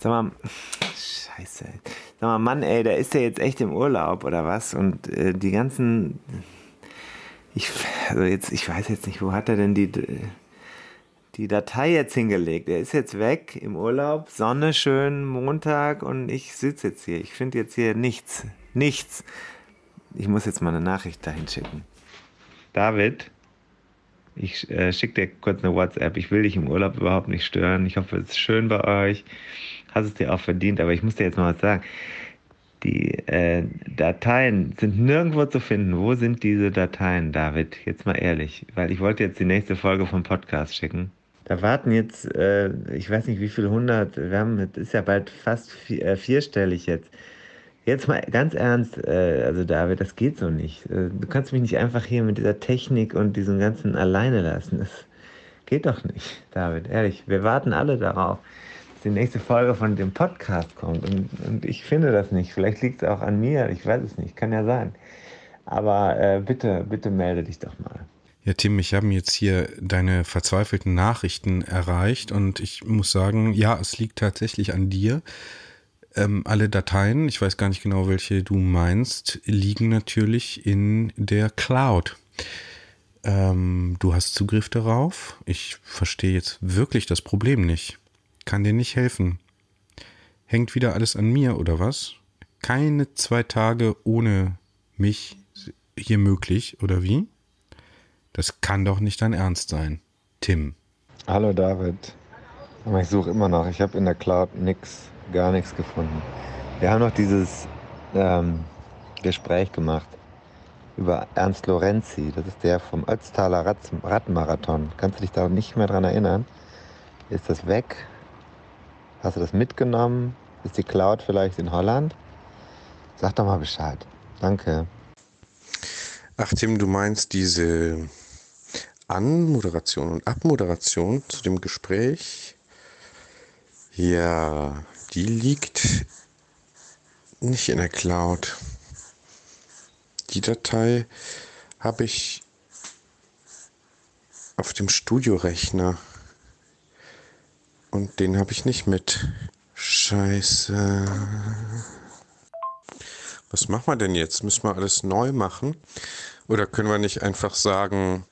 Sag mal, scheiße. Sag mal, Mann, ey, da ist der jetzt echt im Urlaub oder was? Und äh, die ganzen... Ich, also jetzt, ich weiß jetzt nicht, wo hat er denn die die Datei jetzt hingelegt. Er ist jetzt weg im Urlaub, Sonne schön, Montag und ich sitze jetzt hier. Ich finde jetzt hier nichts. Nichts. Ich muss jetzt mal eine Nachricht dahin schicken. David, ich äh, schicke dir kurz eine WhatsApp. Ich will dich im Urlaub überhaupt nicht stören. Ich hoffe, es ist schön bei euch. Hast es dir auch verdient, aber ich muss dir jetzt mal was sagen. Die äh, Dateien sind nirgendwo zu finden. Wo sind diese Dateien, David? Jetzt mal ehrlich, weil ich wollte jetzt die nächste Folge vom Podcast schicken. Da warten jetzt, äh, ich weiß nicht wie viele hundert, wir haben, das ist ja bald fast vier, äh, vierstellig jetzt. Jetzt mal ganz ernst, äh, also David, das geht so nicht. Äh, du kannst mich nicht einfach hier mit dieser Technik und diesem ganzen alleine lassen. Das geht doch nicht, David, ehrlich. Wir warten alle darauf, die nächste Folge von dem Podcast kommt. Und, und ich finde das nicht. Vielleicht liegt es auch an mir, ich weiß es nicht, kann ja sein. Aber äh, bitte, bitte melde dich doch mal. Ja, Tim, ich habe jetzt hier deine verzweifelten Nachrichten erreicht und ich muss sagen, ja, es liegt tatsächlich an dir. Ähm, alle Dateien, ich weiß gar nicht genau, welche du meinst, liegen natürlich in der Cloud. Ähm, du hast Zugriff darauf. Ich verstehe jetzt wirklich das Problem nicht. Kann dir nicht helfen. Hängt wieder alles an mir oder was? Keine zwei Tage ohne mich hier möglich oder wie? Das kann doch nicht dein Ernst sein. Tim. Hallo David. Ich suche immer noch. Ich habe in der Cloud nichts, gar nichts gefunden. Wir haben noch dieses ähm, Gespräch gemacht über Ernst Lorenzi. Das ist der vom Ötztaler Radmarathon. Kannst du dich da nicht mehr dran erinnern? Ist das weg? Hast du das mitgenommen? Ist die Cloud vielleicht in Holland? Sag doch mal Bescheid. Danke. Ach Tim, du meinst diese Anmoderation und Abmoderation zu dem Gespräch, ja, die liegt nicht in der Cloud. Die Datei habe ich auf dem Studiorechner und den habe ich nicht mit. Scheiße. Was machen wir denn jetzt? Müssen wir alles neu machen? Oder können wir nicht einfach sagen,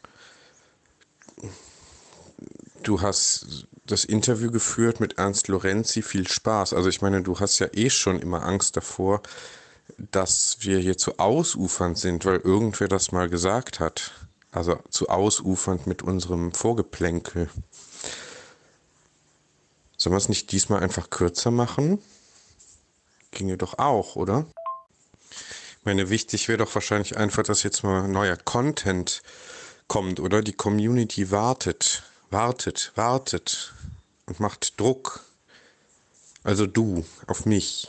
du hast das Interview geführt mit Ernst Lorenzi, viel Spaß. Also ich meine, du hast ja eh schon immer Angst davor, dass wir hier zu ausufernd sind, weil irgendwer das mal gesagt hat. Also zu ausufernd mit unserem Vorgeplänkel. Sollen wir es nicht diesmal einfach kürzer machen? Ginge doch auch, oder? Ich meine, wichtig wäre doch wahrscheinlich einfach, dass jetzt mal neuer Content kommt, oder? Die Community wartet wartet, wartet und macht Druck. Also du auf mich.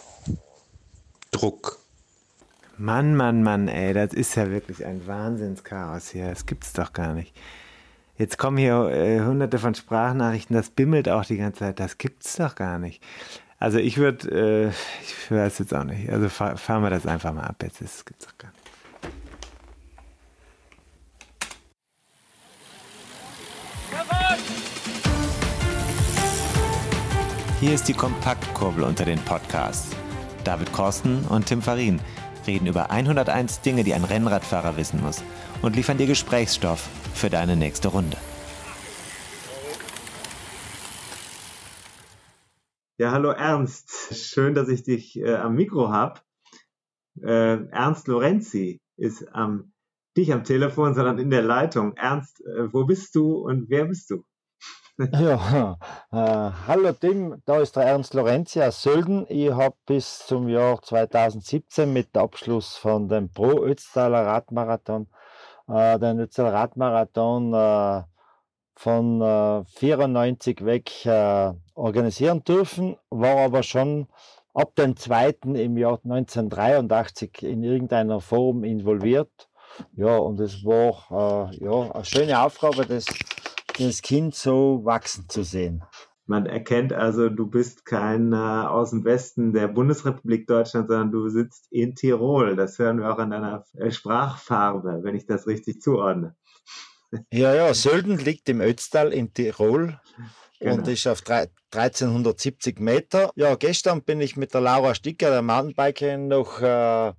Druck. Mann, Mann, Mann, ey, das ist ja wirklich ein Wahnsinnschaos hier. Das gibt's doch gar nicht. Jetzt kommen hier äh, hunderte von Sprachnachrichten, das bimmelt auch die ganze Zeit. Das gibt's doch gar nicht. Also ich würde, äh, ich weiß jetzt auch nicht. Also fahren fahr wir das einfach mal ab jetzt. Das gibt's doch gar nicht. Hier ist die Kompaktkurbel unter den Podcasts. David Korsten und Tim Farin reden über 101 Dinge, die ein Rennradfahrer wissen muss und liefern dir Gesprächsstoff für deine nächste Runde. Ja, hallo Ernst. Schön, dass ich dich äh, am Mikro habe. Äh, Ernst Lorenzi ist am, nicht am Telefon, sondern in der Leitung. Ernst, äh, wo bist du und wer bist du? Ja, äh, hallo Tim, da ist der Ernst Lorenzi aus Sölden. Ich habe bis zum Jahr 2017 mit Abschluss von dem Pro Ötztaler Radmarathon, äh, den Ötztaler Radmarathon äh, von äh, 94 weg äh, organisieren dürfen, war aber schon ab dem zweiten im Jahr 1983 in irgendeiner Form involviert. Ja, und es war äh, ja, eine schöne Aufgabe, das, das Kind so wachsen zu sehen. Man erkennt also, du bist kein äh, aus dem Westen der Bundesrepublik Deutschland, sondern du sitzt in Tirol. Das hören wir auch an deiner äh, Sprachfarbe, wenn ich das richtig zuordne. Ja, ja, Sölden liegt im Ötztal in Tirol genau. und ist auf 1370 Meter. Ja, gestern bin ich mit der Laura Sticker, der Mountainbikerin, noch äh,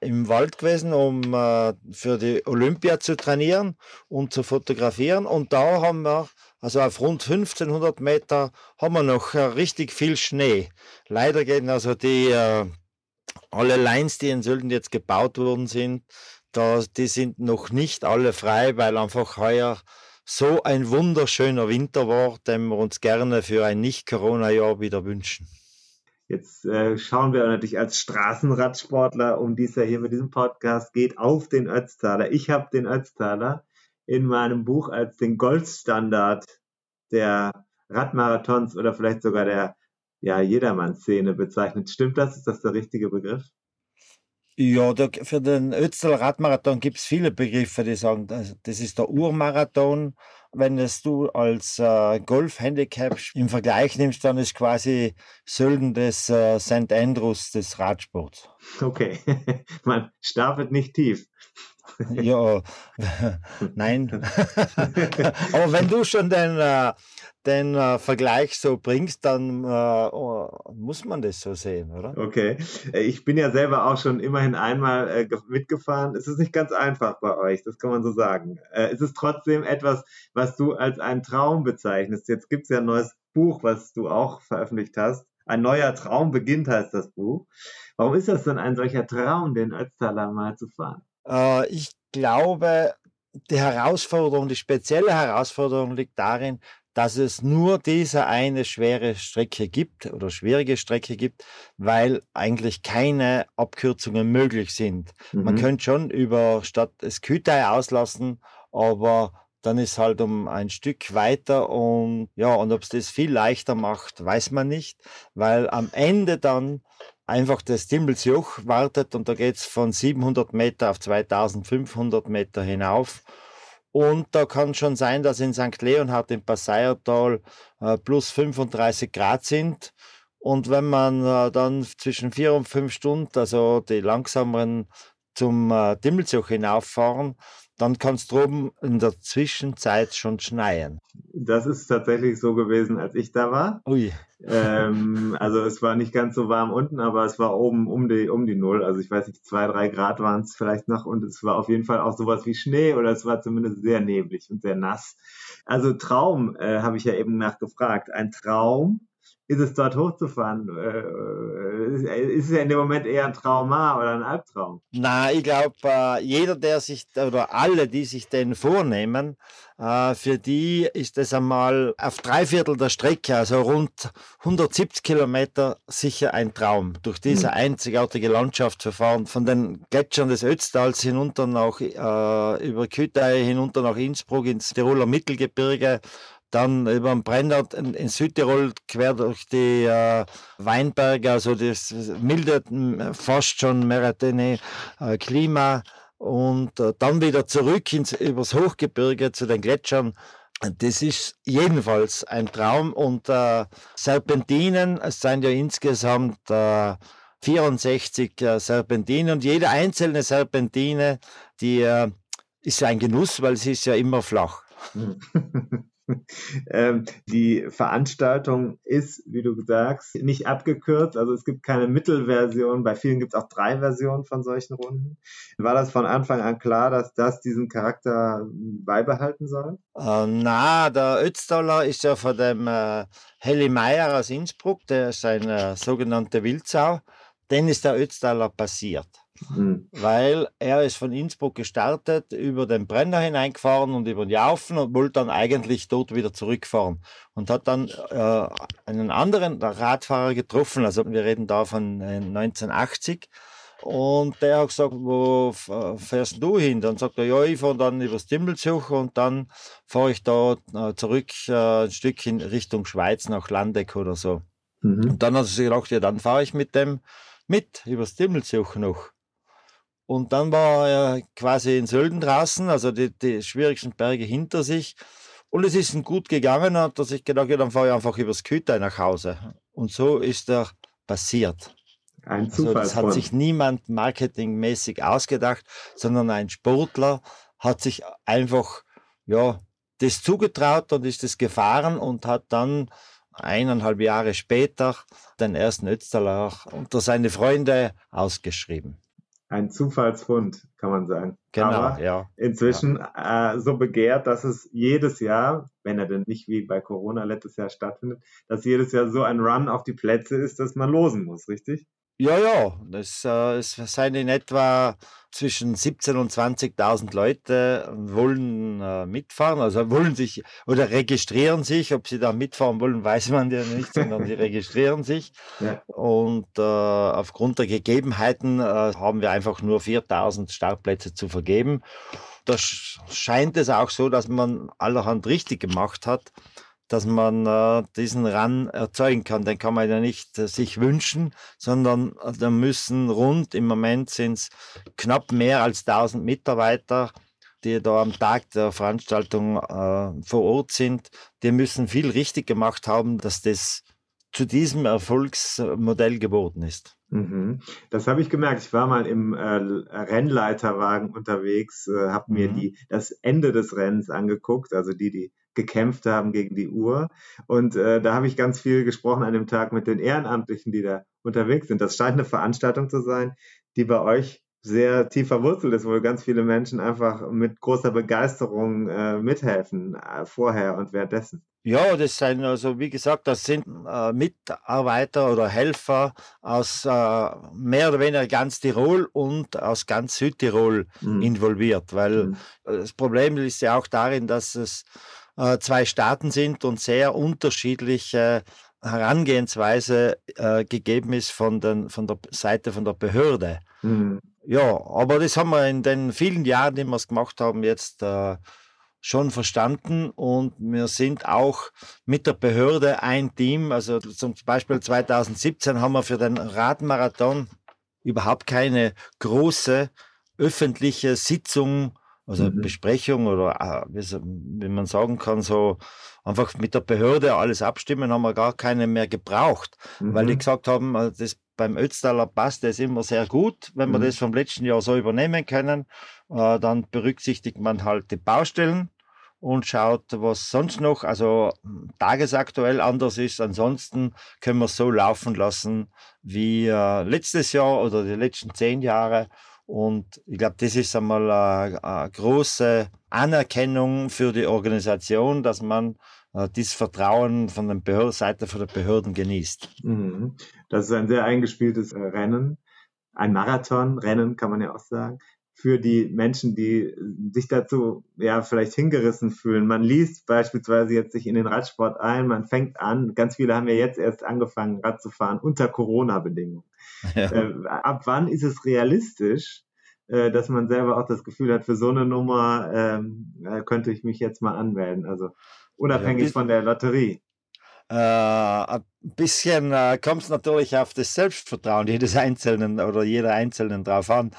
im Wald gewesen, um äh, für die Olympia zu trainieren und zu fotografieren. Und da haben wir, also auf rund 1500 Meter, haben wir noch äh, richtig viel Schnee. Leider gehen also die äh, alle Lines, die in Sölden jetzt gebaut worden sind, da, die sind noch nicht alle frei, weil einfach heuer so ein wunderschöner Winter war, den wir uns gerne für ein Nicht-Corona-Jahr wieder wünschen. Jetzt äh, schauen wir natürlich als Straßenradsportler, um die es ja hier mit diesem Podcast geht, auf den Ötztaler. Ich habe den Ötztaler in meinem Buch als den Goldstandard der Radmarathons oder vielleicht sogar der ja, Jedermann-Szene bezeichnet. Stimmt das? Ist das der richtige Begriff? Ja, für den Ötztaler Radmarathon gibt es viele Begriffe, die sagen, das, das ist der Urmarathon. Wenn es du als äh, Golf-Handicap im Vergleich nimmst, dann ist quasi Sölden des äh, St. Andrews des Radsports. Okay, man stapelt nicht tief. Ja, nein. Aber wenn du schon den, äh, den äh, Vergleich so bringst, dann äh, oh, muss man das so sehen, oder? Okay. Ich bin ja selber auch schon immerhin einmal mitgefahren. Es ist nicht ganz einfach bei euch, das kann man so sagen. Es ist trotzdem etwas, was du als einen Traum bezeichnest. Jetzt gibt es ja ein neues Buch, was du auch veröffentlicht hast. Ein neuer Traum beginnt, heißt das Buch. Warum ist das denn ein solcher Traum, den Ötztaler mal zu fahren? Äh, ich glaube, die Herausforderung, die spezielle Herausforderung liegt darin, dass es nur diese eine schwere Strecke gibt oder schwierige Strecke gibt, weil eigentlich keine Abkürzungen möglich sind. Mhm. Man könnte schon über statt das Kütei auslassen, aber dann ist halt um ein Stück weiter und ja, und ob es das viel leichter macht, weiß man nicht, weil am Ende dann einfach das Dimbelsjoch wartet und da geht es von 700 Meter auf 2500 Meter hinauf und da kann schon sein, dass in St. Leonhard im Passeiertal äh, plus 35 Grad sind. Und wenn man äh, dann zwischen vier und fünf Stunden, also die langsameren zum äh, hinauffahren, dann kann es droben in der Zwischenzeit schon schneien. Das ist tatsächlich so gewesen, als ich da war. Ui. Ähm, also es war nicht ganz so warm unten, aber es war oben um die, um die Null. Also ich weiß nicht, zwei, drei Grad waren es vielleicht noch und es war auf jeden Fall auch sowas wie Schnee oder es war zumindest sehr neblig und sehr nass. Also Traum, äh, habe ich ja eben nachgefragt. Ein Traum ist es dort hochzufahren? Äh, ist es in dem Moment eher ein Trauma oder ein Albtraum? Na, ich glaube, äh, jeder, der sich, oder alle, die sich den vornehmen, äh, für die ist es einmal auf drei Viertel der Strecke, also rund 170 Kilometer, sicher ein Traum, durch diese mhm. einzigartige Landschaft zu fahren. Von den Gletschern des Ötztals hinunter nach, über Kütei hinunter nach Innsbruck ins Tiroler Mittelgebirge, dann über den Brenner in, in, Südtirol quer durch die äh, Weinberge, also das milde fast schon meridane äh, Klima und äh, dann wieder zurück ins, übers Hochgebirge zu den Gletschern. Das ist jedenfalls ein Traum und äh, Serpentinen, es sind ja insgesamt 64 äh, Serpentinen und jede einzelne Serpentine, die äh, ist ein Genuss, weil sie ist ja immer flach. ähm, die Veranstaltung ist, wie du sagst, nicht abgekürzt. Also es gibt keine Mittelversion. Bei vielen gibt es auch drei Versionen von solchen Runden. War das von Anfang an klar, dass das diesen Charakter beibehalten soll? Äh, na, der Ötztaler ist ja von dem äh, Heli Meyer aus Innsbruck, der ist ein äh, sogenannter Wildsau. Den ist der Ötztaler passiert. Mhm. Weil er ist von Innsbruck gestartet, über den Brenner hineingefahren und über den Jaufen und wollte dann eigentlich dort wieder zurückfahren. Und hat dann äh, einen anderen Radfahrer getroffen, also wir reden da von 1980. Äh, Und der hat gesagt, wo fährst du hin? Dann sagt er, ja, ich fahre dann übers Dimbelzug und dann fahre ich da äh, zurück äh, ein Stück in Richtung Schweiz nach Landeck oder so. Mhm. Und dann hat er sich gedacht, ja, dann fahre ich mit dem mit übers Dimbelzug noch. Und dann war er quasi in Sölden draußen, also die, die schwierigsten Berge hinter sich. Und es ist ihm gut gegangen, hat er sich gedacht, ja, dann fahre ich einfach übers Kütai nach Hause. Und so ist er passiert. Ein Zufall. Also das hat sich niemand marketingmäßig ausgedacht, sondern ein Sportler hat sich einfach, ja, das zugetraut und ist es gefahren und hat dann eineinhalb Jahre später den ersten Ötztaler unter seine Freunde ausgeschrieben. Ein Zufallsfund, kann man sagen. Genau, Aber ja. Inzwischen ja. Äh, so begehrt, dass es jedes Jahr, wenn er denn nicht wie bei Corona letztes Jahr stattfindet, dass jedes Jahr so ein Run auf die Plätze ist, dass man losen muss, richtig? Ja, ja, das, äh, es seien in etwa zwischen 17.000 und 20.000 Leute wollen äh, mitfahren, also wollen sich oder registrieren sich. Ob sie da mitfahren wollen, weiß man ja nicht, sondern sie registrieren sich. Ja. Und äh, aufgrund der Gegebenheiten äh, haben wir einfach nur 4.000 Startplätze zu vergeben. Da scheint es auch so, dass man allerhand richtig gemacht hat dass man äh, diesen Run erzeugen kann. Den kann man ja nicht äh, sich wünschen, sondern äh, da müssen rund, im Moment sind es knapp mehr als 1000 Mitarbeiter, die da am Tag der Veranstaltung äh, vor Ort sind. Die müssen viel richtig gemacht haben, dass das zu diesem Erfolgsmodell geworden ist. Mhm. Das habe ich gemerkt. Ich war mal im äh, Rennleiterwagen unterwegs, äh, habe mir mhm. die, das Ende des Rennens angeguckt, also die, die gekämpft haben gegen die Uhr. Und äh, da habe ich ganz viel gesprochen an dem Tag mit den Ehrenamtlichen, die da unterwegs sind. Das scheint eine Veranstaltung zu sein, die bei euch sehr tief verwurzelt ist, wo ganz viele Menschen einfach mit großer Begeisterung äh, mithelfen, äh, vorher und währenddessen. Ja, das sind also, wie gesagt, das sind äh, Mitarbeiter oder Helfer aus äh, mehr oder weniger ganz Tirol und aus ganz Südtirol mhm. involviert, weil mhm. das Problem ist ja auch darin, dass es äh, zwei Staaten sind und sehr unterschiedliche Herangehensweise äh, gegeben ist von, den, von der Seite von der Behörde. Mhm. Ja, aber das haben wir in den vielen Jahren, die wir es gemacht haben, jetzt äh, schon verstanden und wir sind auch mit der Behörde ein Team. Also zum Beispiel 2017 haben wir für den Radmarathon überhaupt keine große öffentliche Sitzung also mhm. Besprechung oder äh, wie man sagen kann, so einfach mit der Behörde alles abstimmen, haben wir gar keine mehr gebraucht, mhm. weil die mhm. gesagt haben, äh, das beim Ötztaler passt das immer sehr gut. Wenn wir mhm. das vom letzten Jahr so übernehmen können, äh, dann berücksichtigt man halt die Baustellen und schaut, was sonst noch, also tagesaktuell anders ist. Ansonsten können wir es so laufen lassen wie äh, letztes Jahr oder die letzten zehn Jahre. Und ich glaube, das ist einmal eine, eine, große Anerkennung für die Organisation, dass man äh, dieses Vertrauen von der Behörden, Seite von der Behörden genießt. Mhm. Das ist ein sehr eingespieltes äh, Rennen, ein Marathonrennen, kann man ja auch sagen für die Menschen, die sich dazu ja vielleicht hingerissen fühlen. Man liest beispielsweise jetzt sich in den Radsport ein, man fängt an, ganz viele haben ja jetzt erst angefangen, Rad zu fahren unter Corona-Bedingungen. Ja. Äh, ab wann ist es realistisch, äh, dass man selber auch das Gefühl hat, für so eine Nummer ähm, äh, könnte ich mich jetzt mal anmelden? Also unabhängig ja, von der Lotterie. Äh, ein bisschen äh, kommt es natürlich auf das Selbstvertrauen jedes Einzelnen oder jeder Einzelnen drauf an.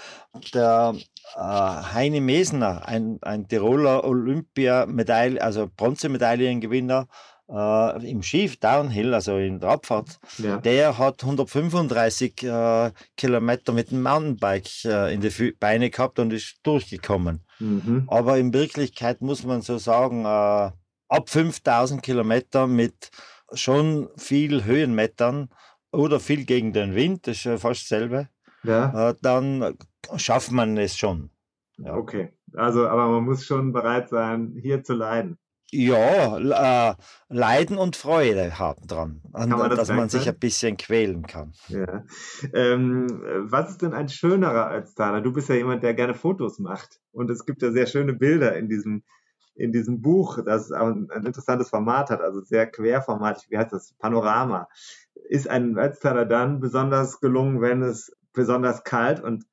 Der äh, Heini Mesner, ein, ein Tiroler Olympiamedaille, also Bronzemedaillengewinner, äh, im Ski Downhill, also in der Abfahrt, ja. der hat 135 äh, Kilometer mit dem Mountainbike äh, in die Beine gehabt und ist durchgekommen. Mhm. Aber in Wirklichkeit muss man so sagen, äh, ab 5000 Kilometer mit schon viel Höhenmetern oder viel gegen den Wind, das ist fast dasselbe, ja. Äh, dann schafft man es schon. Ja. Okay, also aber man muss schon bereit sein, hier zu leiden. Ja, äh, Leiden und Freude haben dran, an, man das dass man sich ein bisschen quälen kann. Ja. Ähm, was ist denn ein schönerer als Tana? Du bist ja jemand, der gerne Fotos macht. Und es gibt ja sehr schöne Bilder in diesem in diesem Buch, das ein, ein interessantes Format hat, also sehr querformatig, wie heißt das, Panorama, ist ein Wetztaler dann besonders gelungen, wenn es besonders kalt und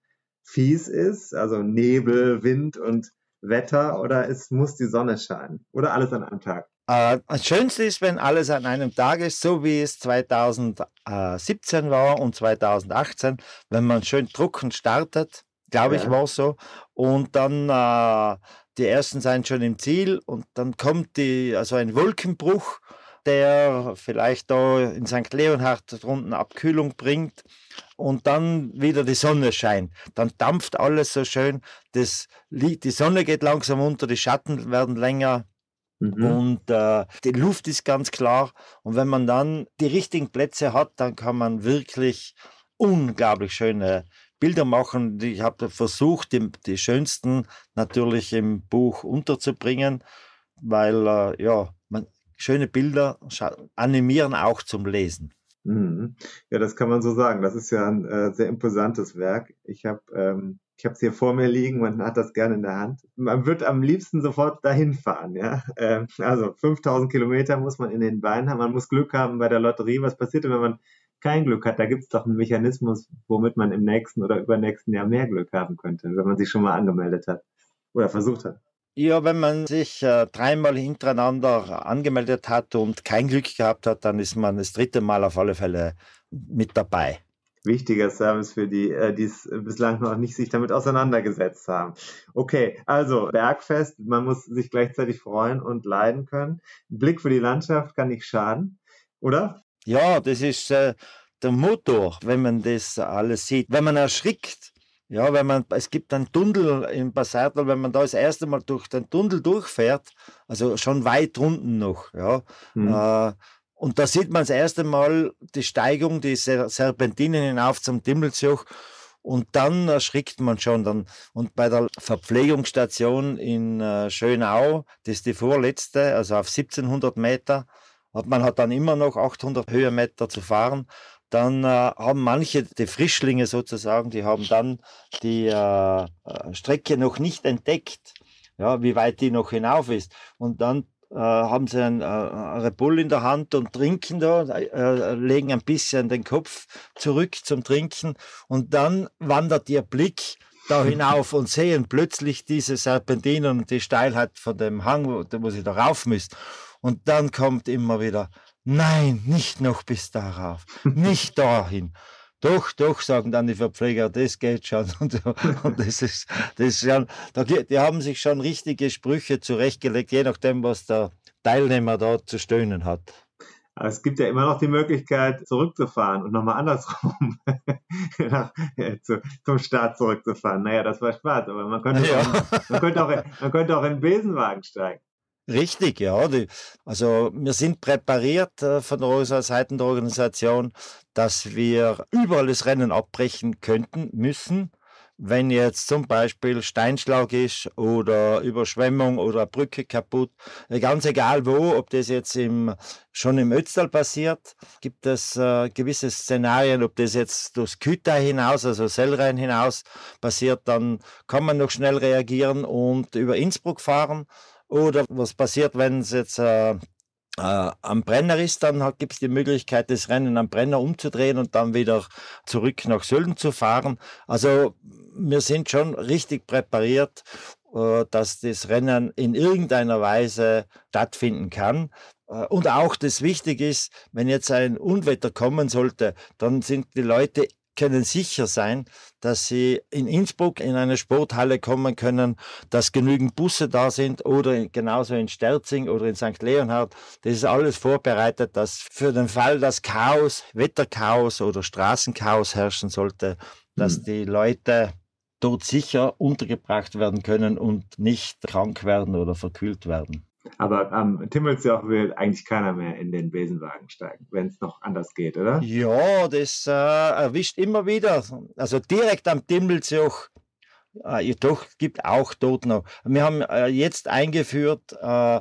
fies ist, also Nebel, Wind und Wetter, oder es muss die Sonne scheinen? Oder alles an einem Tag? Äh, das Schönste ist, wenn alles an einem Tag ist, so wie es 2017 war und 2018, wenn man schön drucken startet, glaube ja. ich, war so. Und dann äh, die ersten sind schon im Ziel und dann kommt die, also ein Wolkenbruch, der vielleicht da in St. Leonhard drunten Abkühlung bringt und dann wieder die Sonne scheint. Dann dampft alles so schön, das, die Sonne geht langsam unter, die Schatten werden länger. Mhm. Und äh, die Luft ist ganz klar. Und wenn man dann die richtigen Plätze hat, dann kann man wirklich unglaublich schöne Bilder machen. Ich habe versucht, die, die, schönsten natürlich im Buch unterzubringen, weil äh, ja, man, schöne Bilder animieren auch zum Lesen. Mhm. Ja, das kann man so sagen. Das ist ja ein äh, sehr imposantes Werk. Ich habe ähm, ich habe es hier vor mir liegen, man hat das gerne in der Hand. Man wird am liebsten sofort dahin fahren, ja. Ähm, also 5000 Kilometer muss man in den Beinen haben. Man muss Glück haben bei der Lotterie. Was passiert, wenn man kein Glück hat? Da gibt es doch einen Mechanismus, womit man im nächsten oder übernächsten Jahr mehr Glück haben könnte, wenn man sich schon mal angemeldet hat oder versucht hat. Ja, wenn man sich äh, dreimal hintereinander angemeldet hat und kein Glück gehabt hat, dann ist man das dritte Mal auf alle Fälle mit dabei wichtiger Service für die, äh, die es bislang noch nicht sich damit auseinandergesetzt haben. Okay, also Bergfest, man muss sich gleichzeitig freuen und leiden können. Blick für die Landschaft kann nicht schaden, oder? Ja, das ist äh, der Motor, wenn man das alles sieht. Wenn man erschrickt, ja, wenn man, es gibt einen Tunnel im Passatl, wenn man da das erste Mal durch den Tunnel durchfährt, also schon weit unten noch, ja, mhm. äh, und da sieht man das erste Mal die Steigung, die Serpentinen hinauf zum Dimmelsjoch. Und dann erschrickt man schon dann. Und bei der Verpflegungsstation in äh, Schönau, das ist die vorletzte, also auf 1700 Meter, hat man hat dann immer noch 800 Höhenmeter zu fahren. Dann äh, haben manche, die Frischlinge sozusagen, die haben dann die äh, äh Strecke noch nicht entdeckt, ja, wie weit die noch hinauf ist. Und dann äh, haben sie äh, Red Bull in der Hand und trinken da, äh, legen ein bisschen den Kopf zurück zum Trinken und dann wandert ihr Blick da hinauf und sehen plötzlich diese Serpentinen und die Steilheit von dem Hang, wo, wo sie da rauf müssen. Und dann kommt immer wieder, nein, nicht noch bis darauf, nicht dahin. Doch, doch, sagen dann die Verpfleger, das geht schon. Und, und das ist, das ist schon, die haben sich schon richtige Sprüche zurechtgelegt, je nachdem, was der Teilnehmer da zu stöhnen hat. Aber es gibt ja immer noch die Möglichkeit, zurückzufahren und nochmal andersrum nach, äh, zu, zum Start zurückzufahren. Naja, das war Spaß, aber man könnte, ja. auch, man könnte, auch, man könnte auch in den Besenwagen steigen. Richtig, ja. Die, also wir sind präpariert äh, von der Seiten der Organisation, dass wir überall das Rennen abbrechen könnten, müssen, wenn jetzt zum Beispiel Steinschlag ist oder Überschwemmung oder Brücke kaputt, äh, ganz egal wo, ob das jetzt im, schon im Ötztal passiert, gibt es äh, gewisse Szenarien, ob das jetzt durchs Küta hinaus, also Sellrhein hinaus passiert, dann kann man noch schnell reagieren und über Innsbruck fahren oder was passiert, wenn es jetzt äh, äh, am Brenner ist, dann gibt es die Möglichkeit, das Rennen am Brenner umzudrehen und dann wieder zurück nach Sölden zu fahren. Also wir sind schon richtig präpariert, äh, dass das Rennen in irgendeiner Weise stattfinden kann. Äh, und auch das wichtig ist, wenn jetzt ein Unwetter kommen sollte, dann sind die Leute können sicher sein, dass sie in Innsbruck in eine Sporthalle kommen können, dass genügend Busse da sind oder genauso in Sterzing oder in St. Leonhard. Das ist alles vorbereitet, dass für den Fall, dass Chaos, Wetterchaos oder Straßenchaos herrschen sollte, dass mhm. die Leute dort sicher untergebracht werden können und nicht krank werden oder verkühlt werden. Aber am Timmelsjoch will eigentlich keiner mehr in den Besenwagen steigen, wenn es noch anders geht, oder? Ja, das äh, erwischt immer wieder. Also direkt am Timmelsjoch, äh, doch, gibt auch dort noch. Wir haben äh, jetzt eingeführt äh,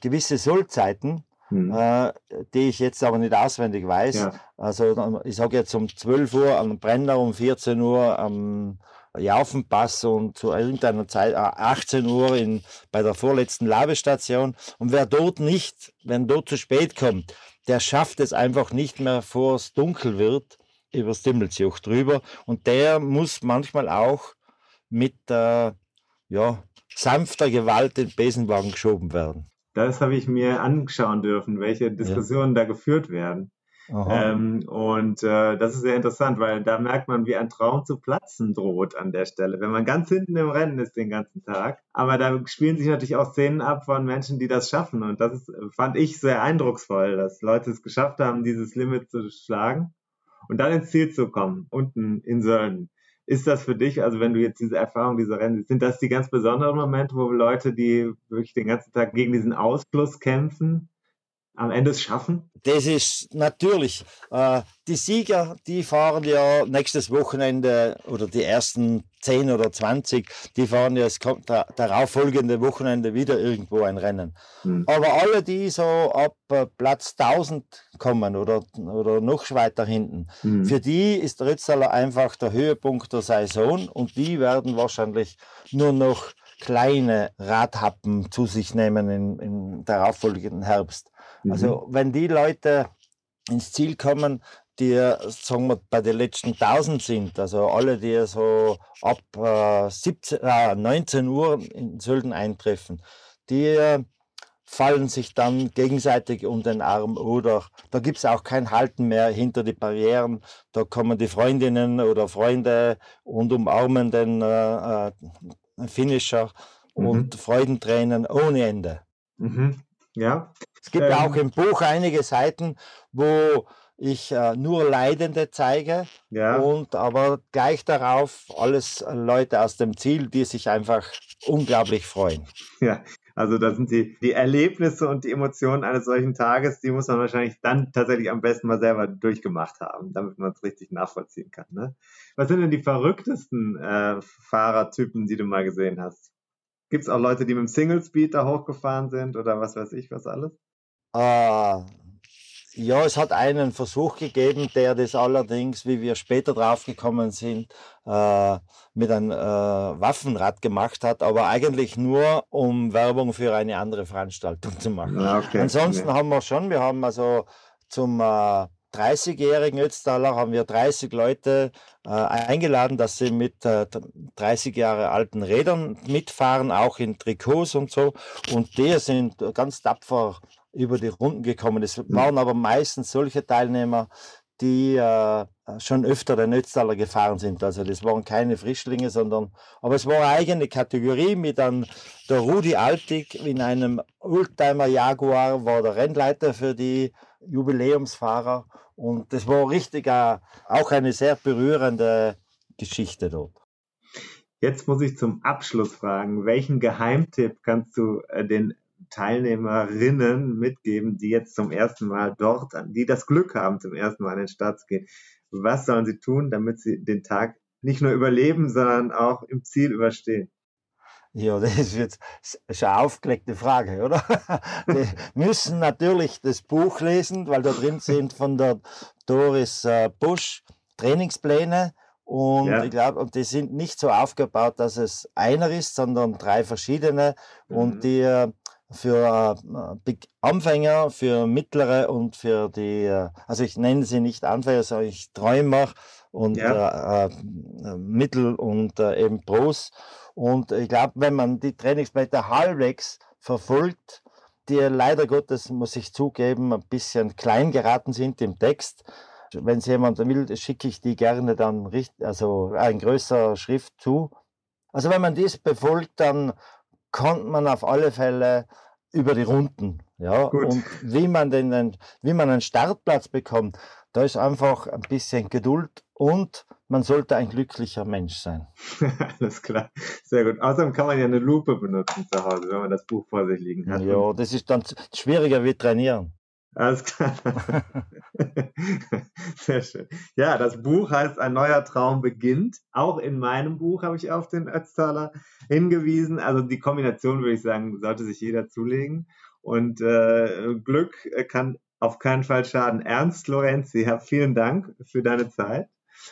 gewisse Sollzeiten. Hm. Äh, die ich jetzt aber nicht auswendig weiß. Ja. Also ich sage jetzt um 12 Uhr am Brenner, um 14 Uhr am Jaufenpass und zu irgendeiner Zeit, 18 äh, Uhr in, bei der vorletzten Labestation. Und wer dort nicht, wenn dort zu spät kommt, der schafft es einfach nicht mehr, vor es dunkel wird, übers Dimmelsjoch drüber und der muss manchmal auch mit äh, ja, sanfter Gewalt in den Besenwagen geschoben werden. Das habe ich mir anschauen dürfen, welche Diskussionen ja. da geführt werden. Ähm, und äh, das ist sehr interessant, weil da merkt man, wie ein Traum zu platzen droht an der Stelle, wenn man ganz hinten im Rennen ist den ganzen Tag. Aber da spielen sich natürlich auch Szenen ab von Menschen, die das schaffen. Und das ist, fand ich sehr eindrucksvoll, dass Leute es geschafft haben, dieses Limit zu schlagen und dann ins Ziel zu kommen, unten in Sölden. Ist das für dich, also wenn du jetzt diese Erfahrung, diese Rennen, sind das die ganz besonderen Momente, wo Leute, die wirklich den ganzen Tag gegen diesen Ausfluss kämpfen, am Ende es schaffen? Das ist natürlich. Äh, die Sieger, die fahren ja nächstes Wochenende oder die ersten 10 oder 20, die fahren ja das darauffolgende Wochenende wieder irgendwo ein Rennen. Hm. Aber alle, die so ab äh, Platz 1000 kommen oder, oder noch weiter hinten, hm. für die ist der Ritztaler einfach der Höhepunkt der Saison und die werden wahrscheinlich nur noch kleine Radhappen zu sich nehmen im, im darauffolgenden Herbst. Also mhm. wenn die Leute ins Ziel kommen, die, sagen wir, bei den letzten 1000 sind, also alle, die so ab äh, 17, äh, 19 Uhr in Sölden eintreffen, die äh, fallen sich dann gegenseitig um den Arm oder da gibt es auch kein Halten mehr hinter die Barrieren. Da kommen die Freundinnen oder Freunde und umarmen den äh, äh Finisher mhm. und Freudentränen ohne Ende. Mhm. Ja. Es gibt ähm, auch im Buch einige Seiten, wo ich äh, nur Leidende zeige ja. und aber gleich darauf alles Leute aus dem Ziel, die sich einfach unglaublich freuen. Ja, also da sind die, die Erlebnisse und die Emotionen eines solchen Tages, die muss man wahrscheinlich dann tatsächlich am besten mal selber durchgemacht haben, damit man es richtig nachvollziehen kann. Ne? Was sind denn die verrücktesten äh, Fahrertypen, die du mal gesehen hast? Gibt es auch Leute, die mit dem Single Speed da hochgefahren sind oder was weiß ich, was alles? Äh, ja, es hat einen Versuch gegeben, der das allerdings, wie wir später draufgekommen sind, äh, mit einem äh, Waffenrad gemacht hat, aber eigentlich nur, um Werbung für eine andere Veranstaltung zu machen. Ah, okay. Ansonsten okay. haben wir schon, wir haben also zum äh, 30-jährigen Ötztaler haben wir 30 Leute äh, eingeladen, dass sie mit äh, 30 Jahre alten Rädern mitfahren, auch in Trikots und so. Und die sind ganz tapfer über die Runden gekommen. Es waren aber meistens solche Teilnehmer, die äh, schon öfter den Ötztaler gefahren sind. Also das waren keine Frischlinge, sondern, aber es war eine eigene Kategorie mit einem, der Rudi Altig in einem Oldtimer Jaguar war der Rennleiter für die Jubiläumsfahrer und das war richtig auch eine sehr berührende Geschichte dort. Jetzt muss ich zum Abschluss fragen, welchen Geheimtipp kannst du äh, den Teilnehmerinnen mitgeben, die jetzt zum ersten Mal dort, die das Glück haben, zum ersten Mal an den Start zu gehen? Was sollen sie tun, damit sie den Tag nicht nur überleben, sondern auch im Ziel überstehen? Ja, das ist jetzt eine aufgelegte Frage, oder? Die müssen natürlich das Buch lesen, weil da drin sind von der Doris äh, Busch Trainingspläne. Und ja. ich glaube, und die sind nicht so aufgebaut, dass es einer ist, sondern drei verschiedene. Mhm. Und die äh, für äh, Anfänger, für mittlere und für die, also ich nenne sie nicht Anfänger, sondern ich Träumer und ja. äh, Mittel und äh, eben Pros. Und ich glaube, wenn man die Trainingsblätter halbwegs verfolgt, die leider Gottes, muss ich zugeben, ein bisschen klein geraten sind im Text. Wenn es jemand will, schicke ich die gerne dann richtig, also ein größerer Schrift zu. Also wenn man dies befolgt, dann kommt man auf alle Fälle über die Runden. Ja, Gut. und wie man den, wie man einen Startplatz bekommt, da ist einfach ein bisschen Geduld und man sollte ein glücklicher Mensch sein. Alles klar, sehr gut. Außerdem kann man ja eine Lupe benutzen zu Hause, wenn man das Buch vor sich liegen hat. Ja, das ist dann schwieriger wie trainieren. Alles klar. Sehr schön. Ja, das Buch heißt Ein neuer Traum beginnt. Auch in meinem Buch habe ich auf den Ötztaler hingewiesen. Also die Kombination, würde ich sagen, sollte sich jeder zulegen. Und äh, Glück kann auf keinen Fall schaden. Ernst Lorenzi, vielen Dank für deine Zeit.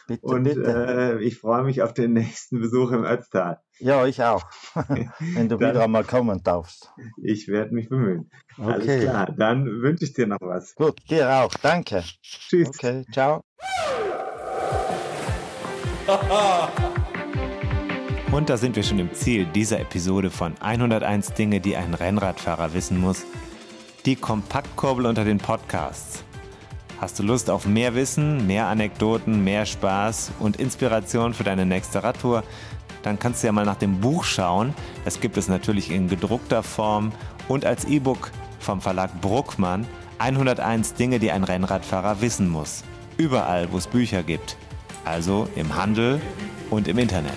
Bitte, und bitte. Äh, ich freue mich auf den nächsten Besuch im Ötztal. Ja, ich auch. Wenn du wieder mal kommen darfst. Ich werde mich bemühen. Okay. Alles klar, dann wünsche ich dir noch was. Gut, dir auch. Danke. Tschüss. Okay, ciao. Und da sind wir schon im Ziel dieser Episode von 101 Dinge, die ein Rennradfahrer wissen muss. Die Kompaktkurbel unter den Podcasts. Hast du Lust auf mehr Wissen, mehr Anekdoten, mehr Spaß und Inspiration für deine nächste Radtour? Dann kannst du ja mal nach dem Buch schauen. Das gibt es natürlich in gedruckter Form und als E-Book vom Verlag Bruckmann. 101 Dinge, die ein Rennradfahrer wissen muss. Überall, wo es Bücher gibt. Also im Handel und im Internet.